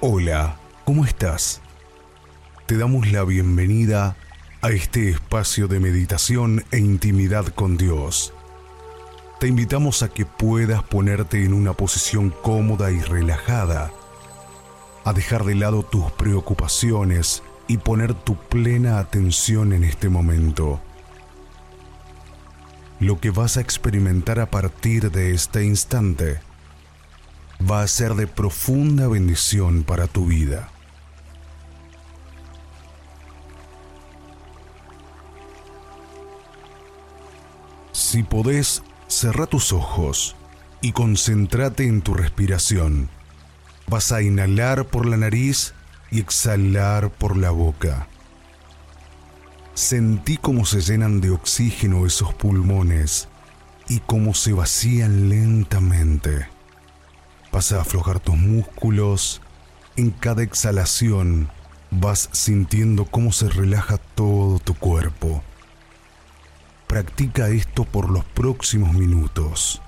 Hola, ¿cómo estás? Te damos la bienvenida a este espacio de meditación e intimidad con Dios. Te invitamos a que puedas ponerte en una posición cómoda y relajada, a dejar de lado tus preocupaciones y poner tu plena atención en este momento. Lo que vas a experimentar a partir de este instante va a ser de profunda bendición para tu vida. Si podés, cerra tus ojos y concéntrate en tu respiración. Vas a inhalar por la nariz y exhalar por la boca. Sentí cómo se llenan de oxígeno esos pulmones y cómo se vacían lentamente. Vas a aflojar tus músculos. En cada exhalación vas sintiendo cómo se relaja todo tu cuerpo. Practica esto por los próximos minutos.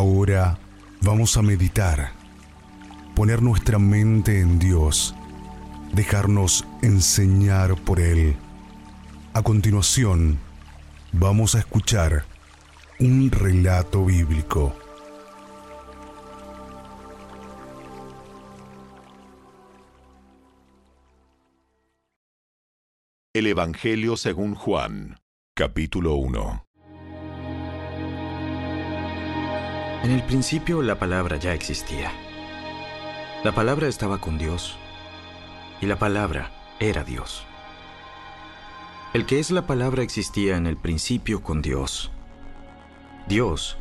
Ahora vamos a meditar, poner nuestra mente en Dios, dejarnos enseñar por Él. A continuación, vamos a escuchar un relato bíblico. El Evangelio según Juan, capítulo 1. En el principio la palabra ya existía. La palabra estaba con Dios y la palabra era Dios. El que es la palabra existía en el principio con Dios. Dios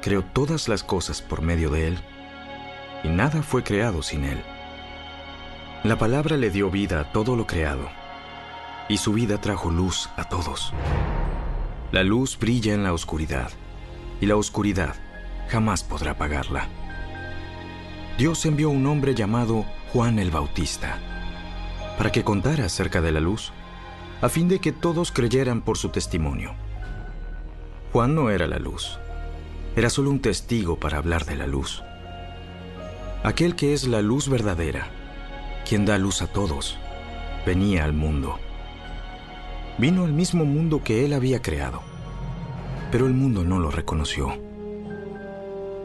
creó todas las cosas por medio de Él y nada fue creado sin Él. La palabra le dio vida a todo lo creado y su vida trajo luz a todos. La luz brilla en la oscuridad y la oscuridad jamás podrá pagarla. Dios envió un hombre llamado Juan el Bautista para que contara acerca de la luz, a fin de que todos creyeran por su testimonio. Juan no era la luz, era solo un testigo para hablar de la luz. Aquel que es la luz verdadera, quien da luz a todos, venía al mundo. Vino al mismo mundo que él había creado pero el mundo no lo reconoció.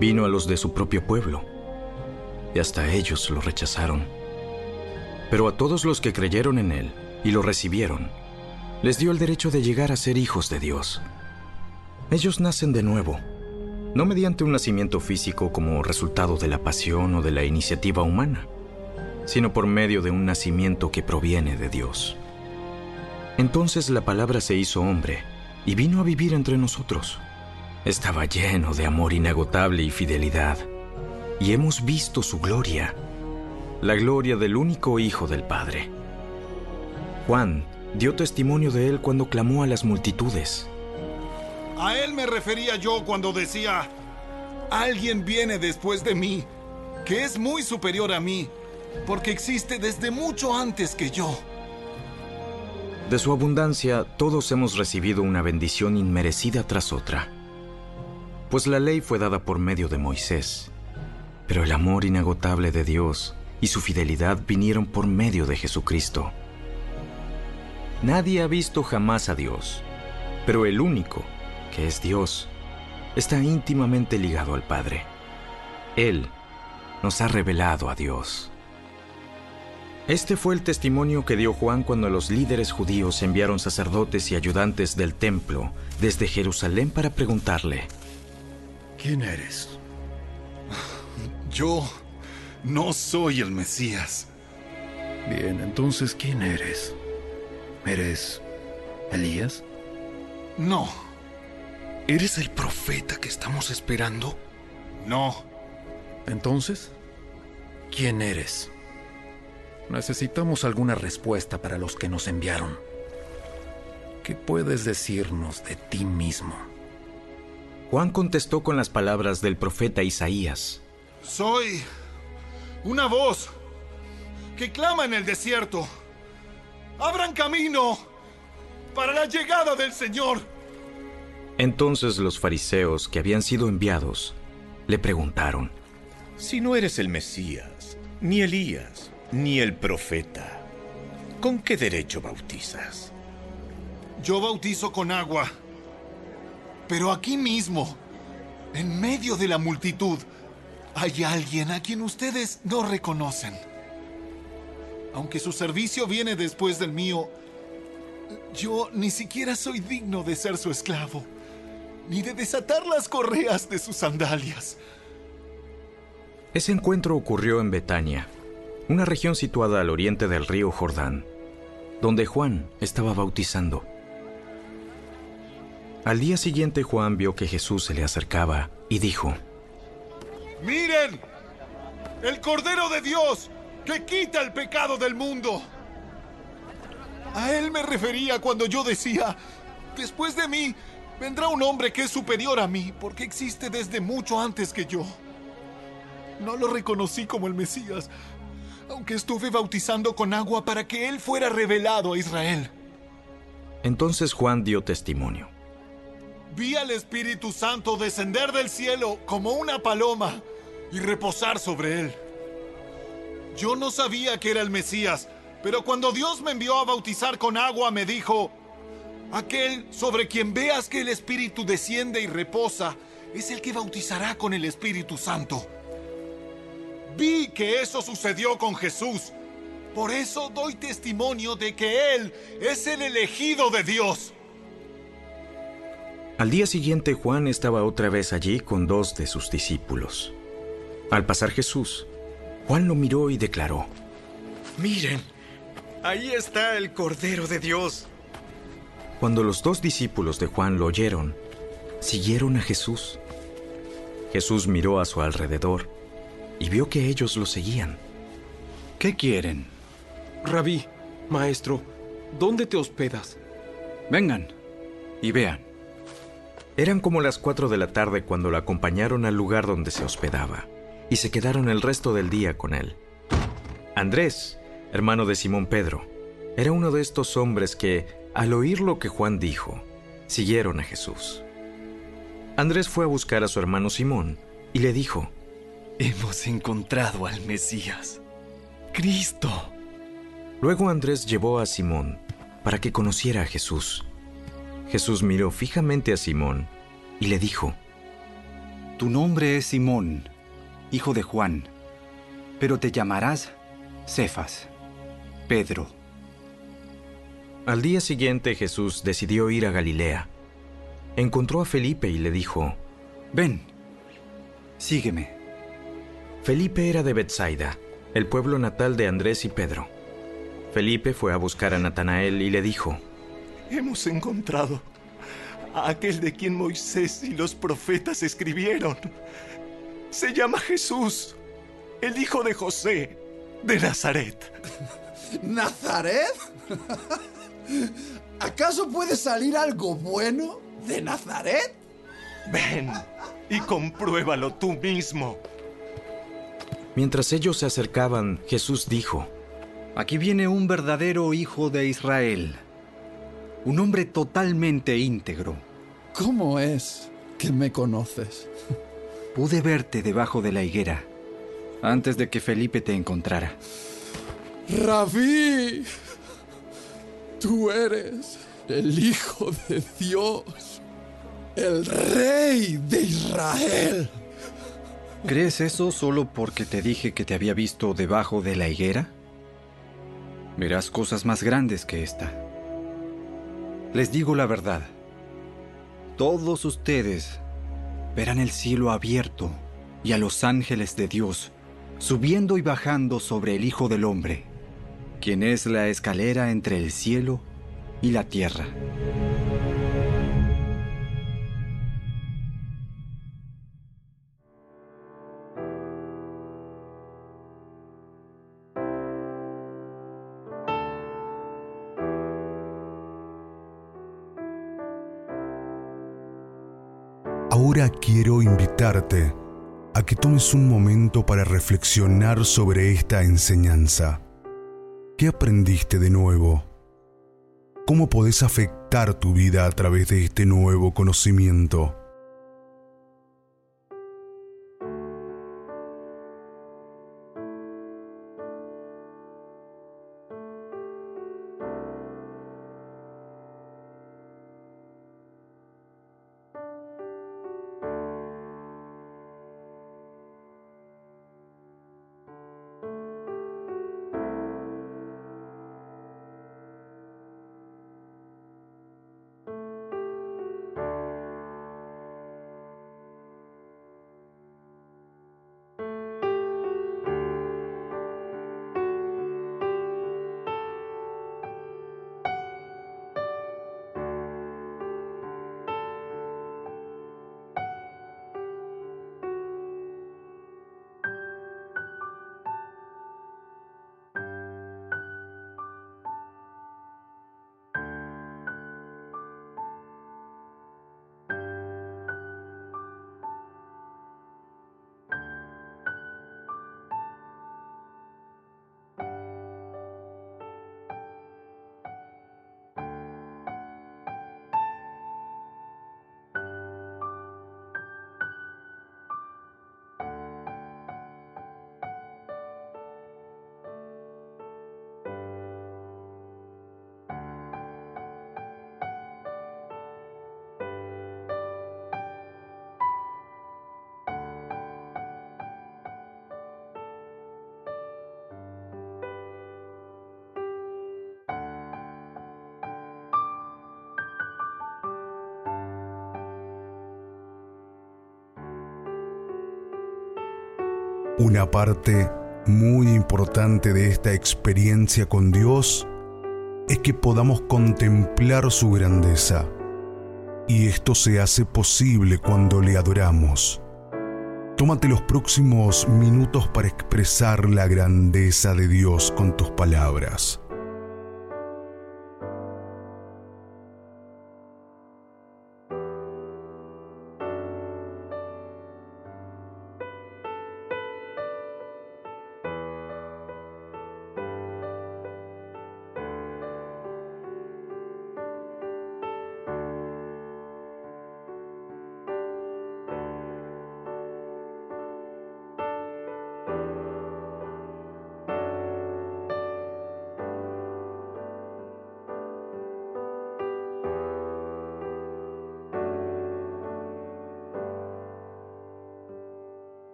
Vino a los de su propio pueblo, y hasta ellos lo rechazaron. Pero a todos los que creyeron en Él y lo recibieron, les dio el derecho de llegar a ser hijos de Dios. Ellos nacen de nuevo, no mediante un nacimiento físico como resultado de la pasión o de la iniciativa humana, sino por medio de un nacimiento que proviene de Dios. Entonces la palabra se hizo hombre y vino a vivir entre nosotros. Estaba lleno de amor inagotable y fidelidad, y hemos visto su gloria, la gloria del único Hijo del Padre. Juan dio testimonio de él cuando clamó a las multitudes. A él me refería yo cuando decía, alguien viene después de mí, que es muy superior a mí, porque existe desde mucho antes que yo. De su abundancia, todos hemos recibido una bendición inmerecida tras otra. Pues la ley fue dada por medio de Moisés, pero el amor inagotable de Dios y su fidelidad vinieron por medio de Jesucristo. Nadie ha visto jamás a Dios, pero el único, que es Dios, está íntimamente ligado al Padre. Él nos ha revelado a Dios. Este fue el testimonio que dio Juan cuando los líderes judíos enviaron sacerdotes y ayudantes del templo desde Jerusalén para preguntarle, ¿quién eres? Yo no soy el Mesías. Bien, entonces, ¿quién eres? ¿Eres Elías? No. ¿Eres el profeta que estamos esperando? No. Entonces, ¿quién eres? Necesitamos alguna respuesta para los que nos enviaron. ¿Qué puedes decirnos de ti mismo? Juan contestó con las palabras del profeta Isaías. Soy una voz que clama en el desierto. Abran camino para la llegada del Señor. Entonces los fariseos que habían sido enviados le preguntaron, Si no eres el Mesías, ni Elías, ni el profeta, ¿con qué derecho bautizas? Yo bautizo con agua, pero aquí mismo, en medio de la multitud, hay alguien a quien ustedes no reconocen. Aunque su servicio viene después del mío, yo ni siquiera soy digno de ser su esclavo, ni de desatar las correas de sus sandalias. Ese encuentro ocurrió en Betania, una región situada al oriente del río Jordán, donde Juan estaba bautizando. Al día siguiente Juan vio que Jesús se le acercaba y dijo, Miren, el Cordero de Dios que quita el pecado del mundo. A él me refería cuando yo decía, después de mí vendrá un hombre que es superior a mí, porque existe desde mucho antes que yo. No lo reconocí como el Mesías, aunque estuve bautizando con agua para que él fuera revelado a Israel. Entonces Juan dio testimonio. Vi al Espíritu Santo descender del cielo como una paloma y reposar sobre él. Yo no sabía que era el Mesías, pero cuando Dios me envió a bautizar con agua me dijo, aquel sobre quien veas que el Espíritu desciende y reposa, es el que bautizará con el Espíritu Santo. Vi que eso sucedió con Jesús. Por eso doy testimonio de que Él es el elegido de Dios. Al día siguiente Juan estaba otra vez allí con dos de sus discípulos. Al pasar Jesús, Juan lo miró y declaró, Miren, ahí está el Cordero de Dios. Cuando los dos discípulos de Juan lo oyeron, siguieron a Jesús. Jesús miró a su alrededor y vio que ellos lo seguían. ¿Qué quieren? Rabí, maestro, ¿dónde te hospedas? Vengan y vean. Eran como las cuatro de la tarde cuando lo acompañaron al lugar donde se hospedaba y se quedaron el resto del día con él. Andrés, hermano de Simón Pedro, era uno de estos hombres que, al oír lo que Juan dijo, siguieron a Jesús. Andrés fue a buscar a su hermano Simón y le dijo, Hemos encontrado al Mesías, Cristo. Luego Andrés llevó a Simón para que conociera a Jesús. Jesús miró fijamente a Simón y le dijo, Tu nombre es Simón, hijo de Juan, pero te llamarás Cefas, Pedro. Al día siguiente Jesús decidió ir a Galilea. Encontró a Felipe y le dijo, Ven, sígueme. Felipe era de Bethsaida, el pueblo natal de Andrés y Pedro. Felipe fue a buscar a Natanael y le dijo, Hemos encontrado a aquel de quien Moisés y los profetas escribieron. Se llama Jesús, el hijo de José, de Nazaret. ¿Nazaret? ¿Acaso puede salir algo bueno de Nazaret? Ven y compruébalo tú mismo. Mientras ellos se acercaban, Jesús dijo, Aquí viene un verdadero hijo de Israel, un hombre totalmente íntegro. ¿Cómo es que me conoces? Pude verte debajo de la higuera antes de que Felipe te encontrara. Rabí, tú eres el Hijo de Dios, el Rey de Israel. ¿Crees eso solo porque te dije que te había visto debajo de la higuera? Verás cosas más grandes que esta. Les digo la verdad. Todos ustedes verán el cielo abierto y a los ángeles de Dios subiendo y bajando sobre el Hijo del Hombre, quien es la escalera entre el cielo y la tierra. Quiero invitarte a que tomes un momento para reflexionar sobre esta enseñanza. ¿Qué aprendiste de nuevo? ¿Cómo podés afectar tu vida a través de este nuevo conocimiento? Una parte muy importante de esta experiencia con Dios es que podamos contemplar su grandeza. Y esto se hace posible cuando le adoramos. Tómate los próximos minutos para expresar la grandeza de Dios con tus palabras.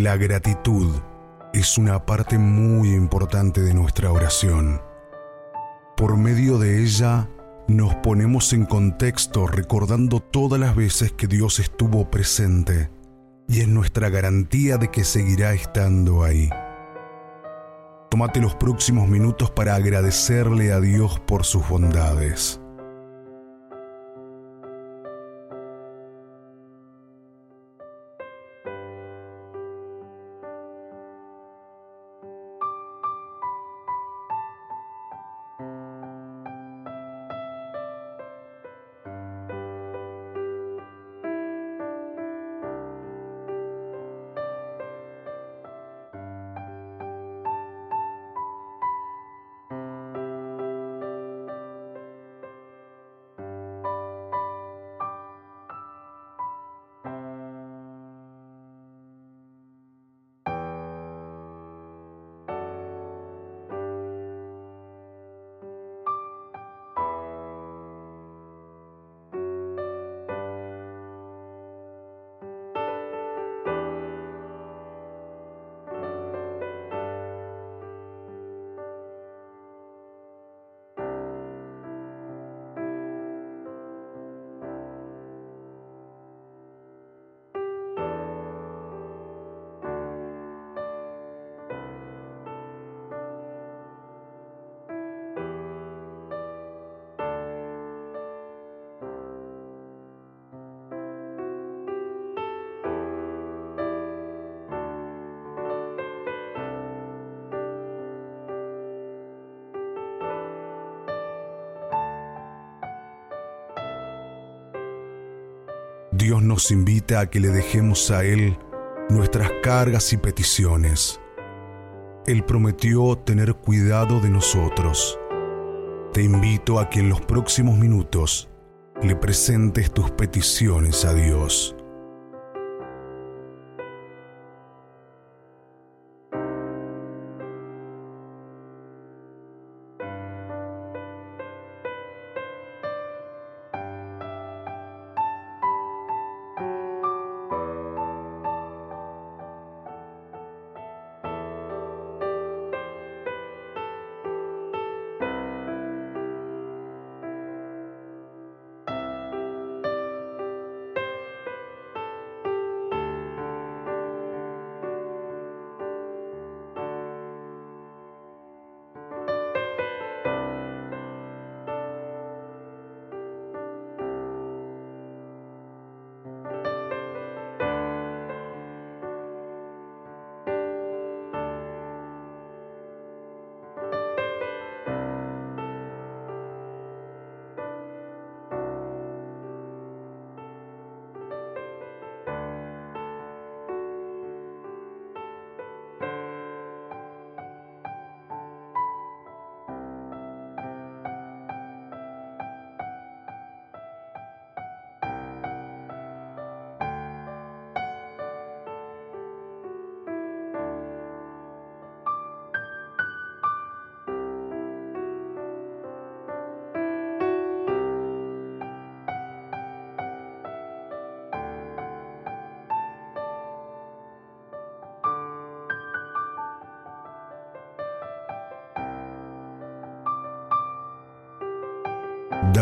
La gratitud es una parte muy importante de nuestra oración. Por medio de ella, nos ponemos en contexto recordando todas las veces que Dios estuvo presente y es nuestra garantía de que seguirá estando ahí. Tómate los próximos minutos para agradecerle a Dios por sus bondades. Dios nos invita a que le dejemos a Él nuestras cargas y peticiones. Él prometió tener cuidado de nosotros. Te invito a que en los próximos minutos le presentes tus peticiones a Dios.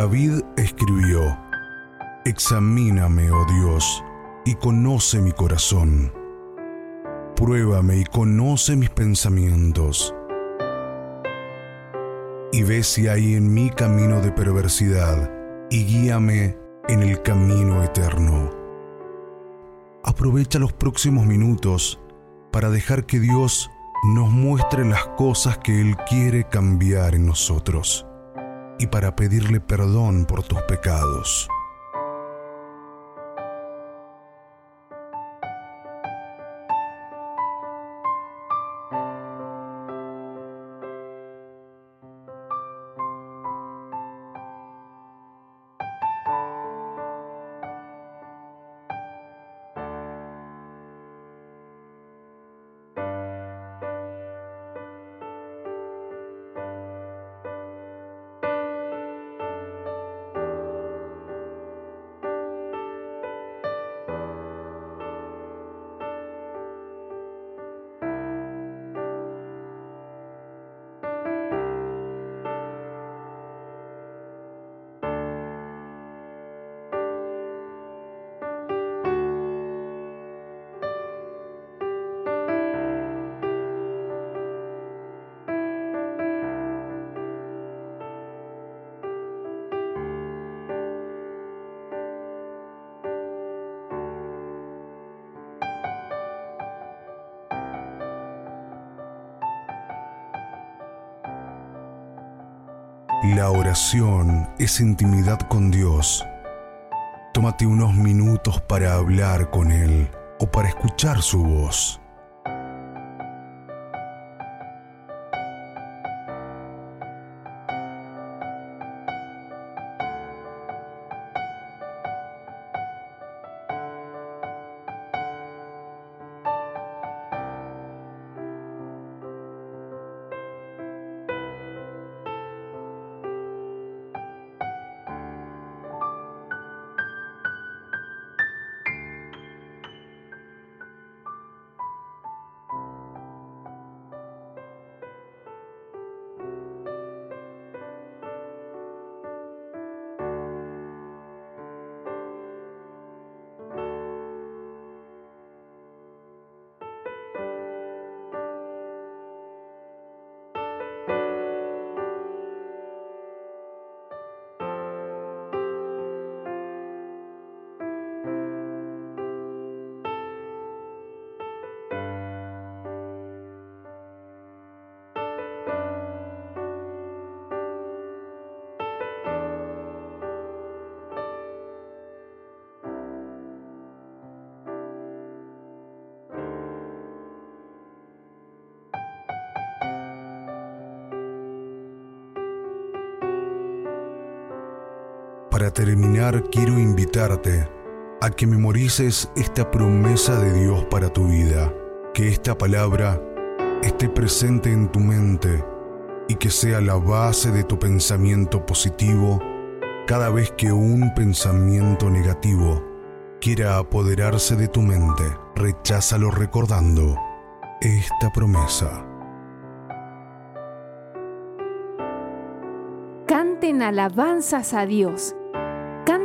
David escribió, Examíname, oh Dios, y conoce mi corazón. Pruébame y conoce mis pensamientos. Y ve si hay en mí camino de perversidad, y guíame en el camino eterno. Aprovecha los próximos minutos para dejar que Dios nos muestre las cosas que Él quiere cambiar en nosotros y para pedirle perdón por tus pecados. La oración es intimidad con Dios. Tómate unos minutos para hablar con Él o para escuchar su voz. Para terminar, quiero invitarte a que memorices esta promesa de Dios para tu vida, que esta palabra esté presente en tu mente y que sea la base de tu pensamiento positivo cada vez que un pensamiento negativo quiera apoderarse de tu mente. Recházalo recordando esta promesa. Canten alabanzas a Dios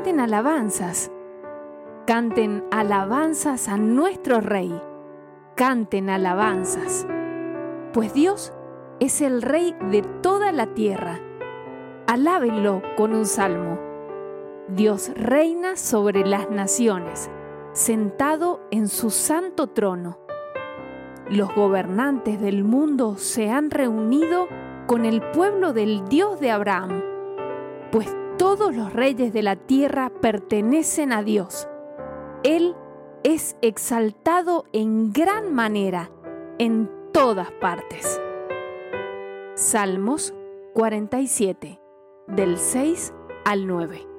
canten alabanzas. Canten alabanzas a nuestro Rey. Canten alabanzas. Pues Dios es el Rey de toda la tierra. Alábenlo con un salmo. Dios reina sobre las naciones, sentado en su santo trono. Los gobernantes del mundo se han reunido con el pueblo del Dios de Abraham, pues todos los reyes de la tierra pertenecen a Dios. Él es exaltado en gran manera en todas partes. Salmos 47, del 6 al 9.